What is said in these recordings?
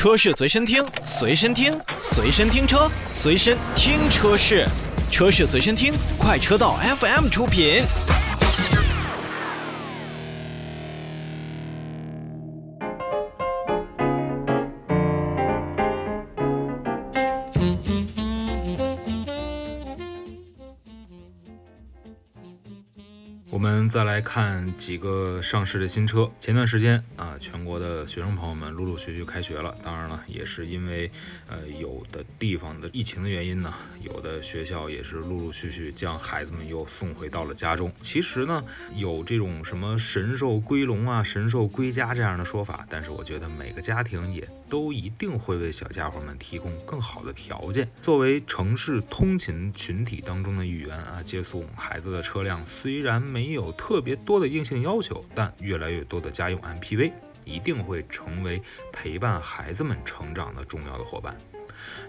车市随身听，随身听，随身听车，随身听车市，车市随身听，快车道 FM 出品。我们再来看几个上市的新车。前段时间啊，全国的学生朋友们陆陆续续开学了。当然了，也是因为呃有的地方的疫情的原因呢，有的学校也是陆陆续续将孩子们又送回到了家中。其实呢，有这种什么神兽归笼啊、神兽归家这样的说法，但是我觉得每个家庭也都一定会为小家伙们提供更好的条件。作为城市通勤群体当中的一员啊，接送孩子的车辆虽然没没有特别多的硬性要求，但越来越多的家用 MPV 一定会成为陪伴孩子们成长的重要的伙伴。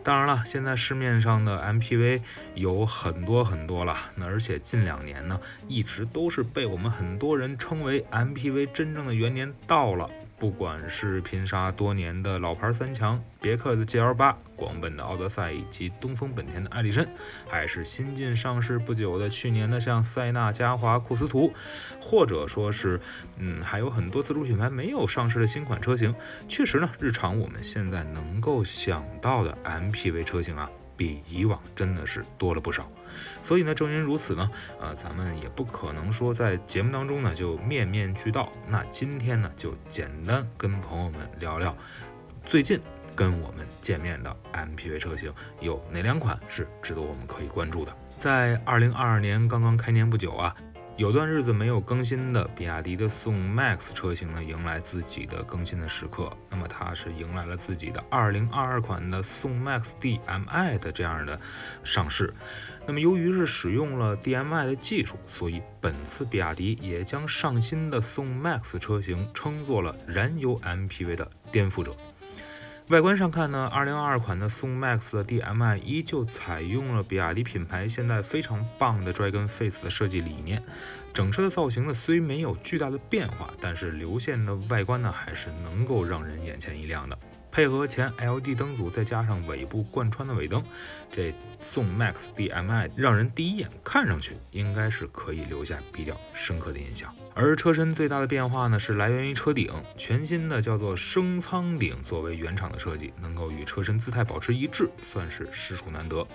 当然了，现在市面上的 MPV 有很多很多了，那而且近两年呢，一直都是被我们很多人称为 MPV 真正的元年到了。不管是拼杀多年的老牌三强，别克的 GL 八、广本的奥德赛以及东风本田的艾力绅，还是新近上市不久的去年的像塞纳、嘉华、库斯图，或者说是，嗯，还有很多自主品牌没有上市的新款车型，确实呢，日常我们现在能够想到的 MPV 车型啊。比以往真的是多了不少，所以呢，正因如此呢，呃，咱们也不可能说在节目当中呢就面面俱到。那今天呢，就简单跟朋友们聊聊最近跟我们见面的 MPV 车型有哪两款是值得我们可以关注的。在二零二二年刚刚开年不久啊。有段日子没有更新的比亚迪的宋 MAX 车型呢，迎来自己的更新的时刻。那么它是迎来了自己的2022款的宋 MAX DM-i 的这样的上市。那么由于是使用了 DM-i 的技术，所以本次比亚迪也将上新的宋 MAX 车型称作了燃油 MPV 的颠覆者。外观上看呢，2022款的宋 MAX 的 DM-i 依旧采用了比亚迪品牌现在非常棒的 Dragon Face 的设计理念。整车的造型呢，虽没有巨大的变化，但是流线的外观呢，还是能够让人眼前一亮的。配合前 LED 灯组，再加上尾部贯穿的尾灯，这宋 MAX DM-i 让人第一眼看上去应该是可以留下比较深刻的印象。而车身最大的变化呢，是来源于车顶，全新的叫做升舱顶作为原厂的设计，能够与车身姿态保持一致，算是实属难得。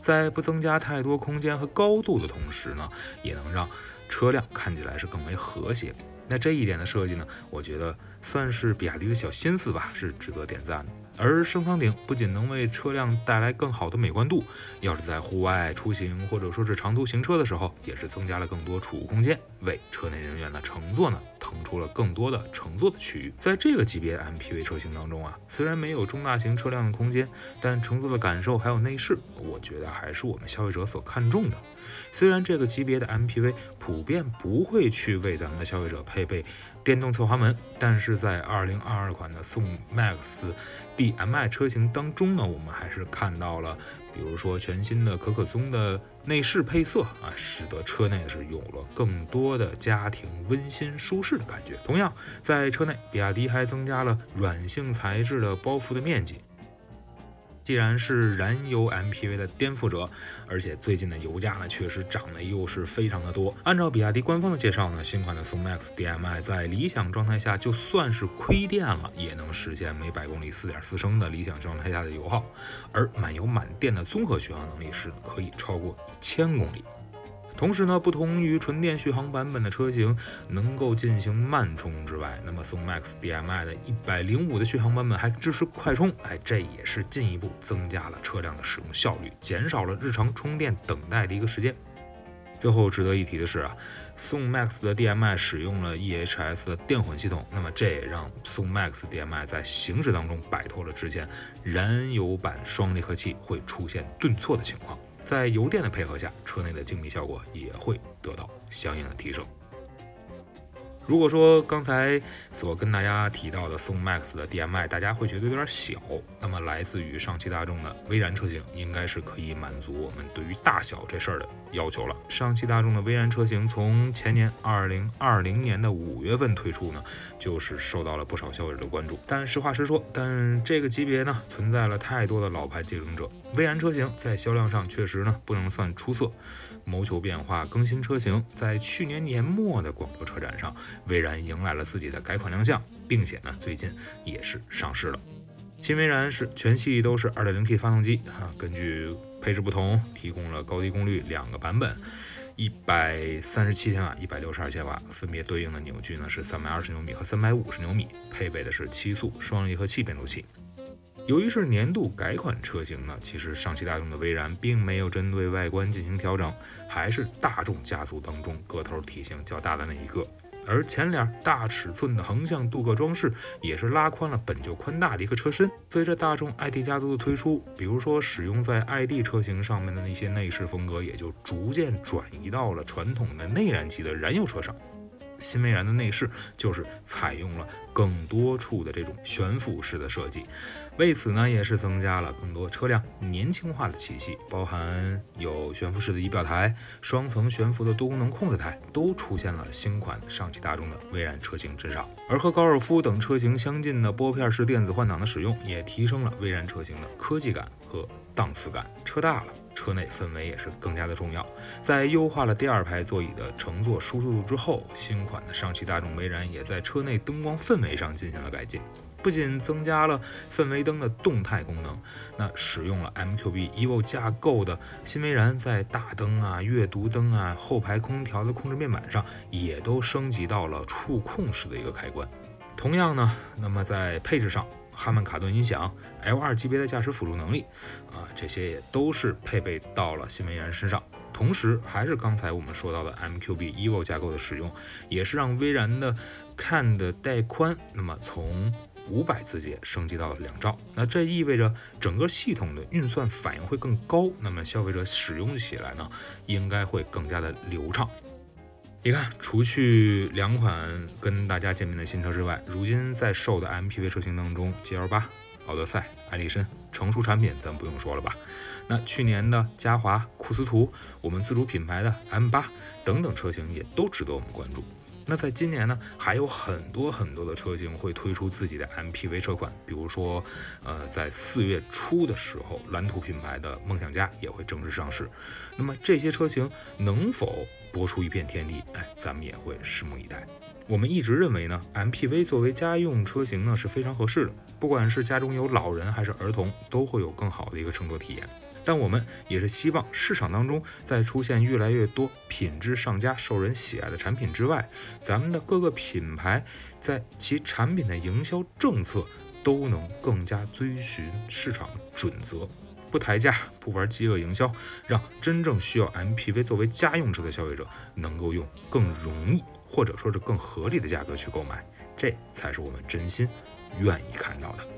在不增加太多空间和高度的同时呢，也能让车辆看起来是更为和谐。那这一点的设计呢，我觉得算是比亚迪的小心思吧，是值得点赞的。而升舱顶不仅能为车辆带来更好的美观度，要是在户外出行或者说是长途行车的时候，也是增加了更多储物空间，为车内人员的乘坐呢腾出了更多的乘坐的区域。在这个级别 MPV 车型当中啊，虽然没有中大型车辆的空间，但乘坐的感受还有内饰，我觉得还是我们消费者所看重的。虽然这个级别的 MPV 普遍不会去为咱们的消费者配备电动侧滑门，但是在2022款的宋 MAX DM-i 车型当中呢，我们还是看到了，比如说全新的可可棕的内饰配色啊，使得车内是有了更多的家庭温馨舒适的感觉。同样，在车内，比亚迪还增加了软性材质的包覆的面积。既然是燃油 MPV 的颠覆者，而且最近的油价呢确实涨得又是非常的多。按照比亚迪官方的介绍呢，新款的宋 MAX DM-i 在理想状态下，就算是亏电了，也能实现每百公里4.4升的理想状态下的油耗，而满油满电的综合续航能力是可以超过一千公里。同时呢，不同于纯电续航版本的车型能够进行慢充之外，那么宋 MAX DM-i 的一百零五的续航版本还支持快充，哎，这也是进一步增加了车辆的使用效率，减少了日常充电等待的一个时间。最后值得一提的是啊，宋 MAX 的 DM-i 使用了 EHS 的电混系统，那么这也让宋 MAX DM-i 在行驶当中摆脱了之前燃油版双离合器会出现顿挫的情况。在油电的配合下，车内的静谧效果也会得到相应的提升。如果说刚才所跟大家提到的宋 MAX 的 DMI 大家会觉得有点小，那么来自于上汽大众的威然车型应该是可以满足我们对于大小这事儿的要求了。上汽大众的威然车型从前年二零二零年的五月份推出呢，就是受到了不少消费者的关注。但实话实说，但这个级别呢存在了太多的老牌竞争者，威然车型在销量上确实呢不能算出色。谋求变化更新车型，在去年年末的广州车展上，威然迎来了自己的改款亮相，并且呢，最近也是上市了。新威然是全系都是 2.0T 发动机，哈，根据配置不同，提供了高低功率两个版本，137千瓦、162千瓦，分别对应的扭矩呢是320牛米和350牛米，配备的是七速双离合器变速器。由于是年度改款车型呢，其实上汽大众的威然并没有针对外观进行调整，还是大众家族当中个头体型较大的那一个。而前脸大尺寸的横向镀铬装饰也是拉宽了本就宽大的一个车身。随着大众 ID 家族的推出，比如说使用在 ID 车型上面的那些内饰风格，也就逐渐转移到了传统的内燃机的燃油车上。新威然的内饰就是采用了更多处的这种悬浮式的设计，为此呢，也是增加了更多车辆年轻化的气息，包含有悬浮式的仪表台、双层悬浮的多功能控制台，都出现了新款上汽大众的威然车型之上。而和高尔夫等车型相近的拨片式电子换挡的使用，也提升了威然车型的科技感和档次感。车大了。车内氛围也是更加的重要。在优化了第二排座椅的乘坐舒适度之后，新款的上汽大众威然也在车内灯光氛围上进行了改进，不仅增加了氛围灯的动态功能，那使用了 MQB Evo 架构的新威然在大灯啊、阅读灯啊、后排空调的控制面板上也都升级到了触控式的一个开关。同样呢，那么在配置上。哈曼卡顿音响、L2 级别的驾驶辅助能力，啊，这些也都是配备到了新威然身上。同时，还是刚才我们说到的 MQB Evo 架构的使用，也是让威然的 CAN 的带宽，那么从五百字节升级到了两兆。那这意味着整个系统的运算反应会更高，那么消费者使用起来呢，应该会更加的流畅。你看，除去两款跟大家见面的新车之外，如今在售的 MPV 车型当中，GL8、奥德赛、艾力绅成熟产品咱不用说了吧？那去年的嘉华、库斯图，我们自主品牌的 M8 等等车型也都值得我们关注。那在今年呢，还有很多很多的车型会推出自己的 MPV 车款，比如说，呃，在四月初的时候，蓝图品牌的梦想家也会正式上市。那么这些车型能否搏出一片天地？哎，咱们也会拭目以待。我们一直认为呢，MPV 作为家用车型呢是非常合适的，不管是家中有老人还是儿童，都会有更好的一个乘坐体验。但我们也是希望市场当中在出现越来越多品质上佳、受人喜爱的产品之外，咱们的各个品牌在其产品的营销政策都能更加遵循市场准则，不抬价、不玩饥饿营销，让真正需要 MPV 作为家用车的消费者能够用更容易或者说是更合理的价格去购买，这才是我们真心愿意看到的。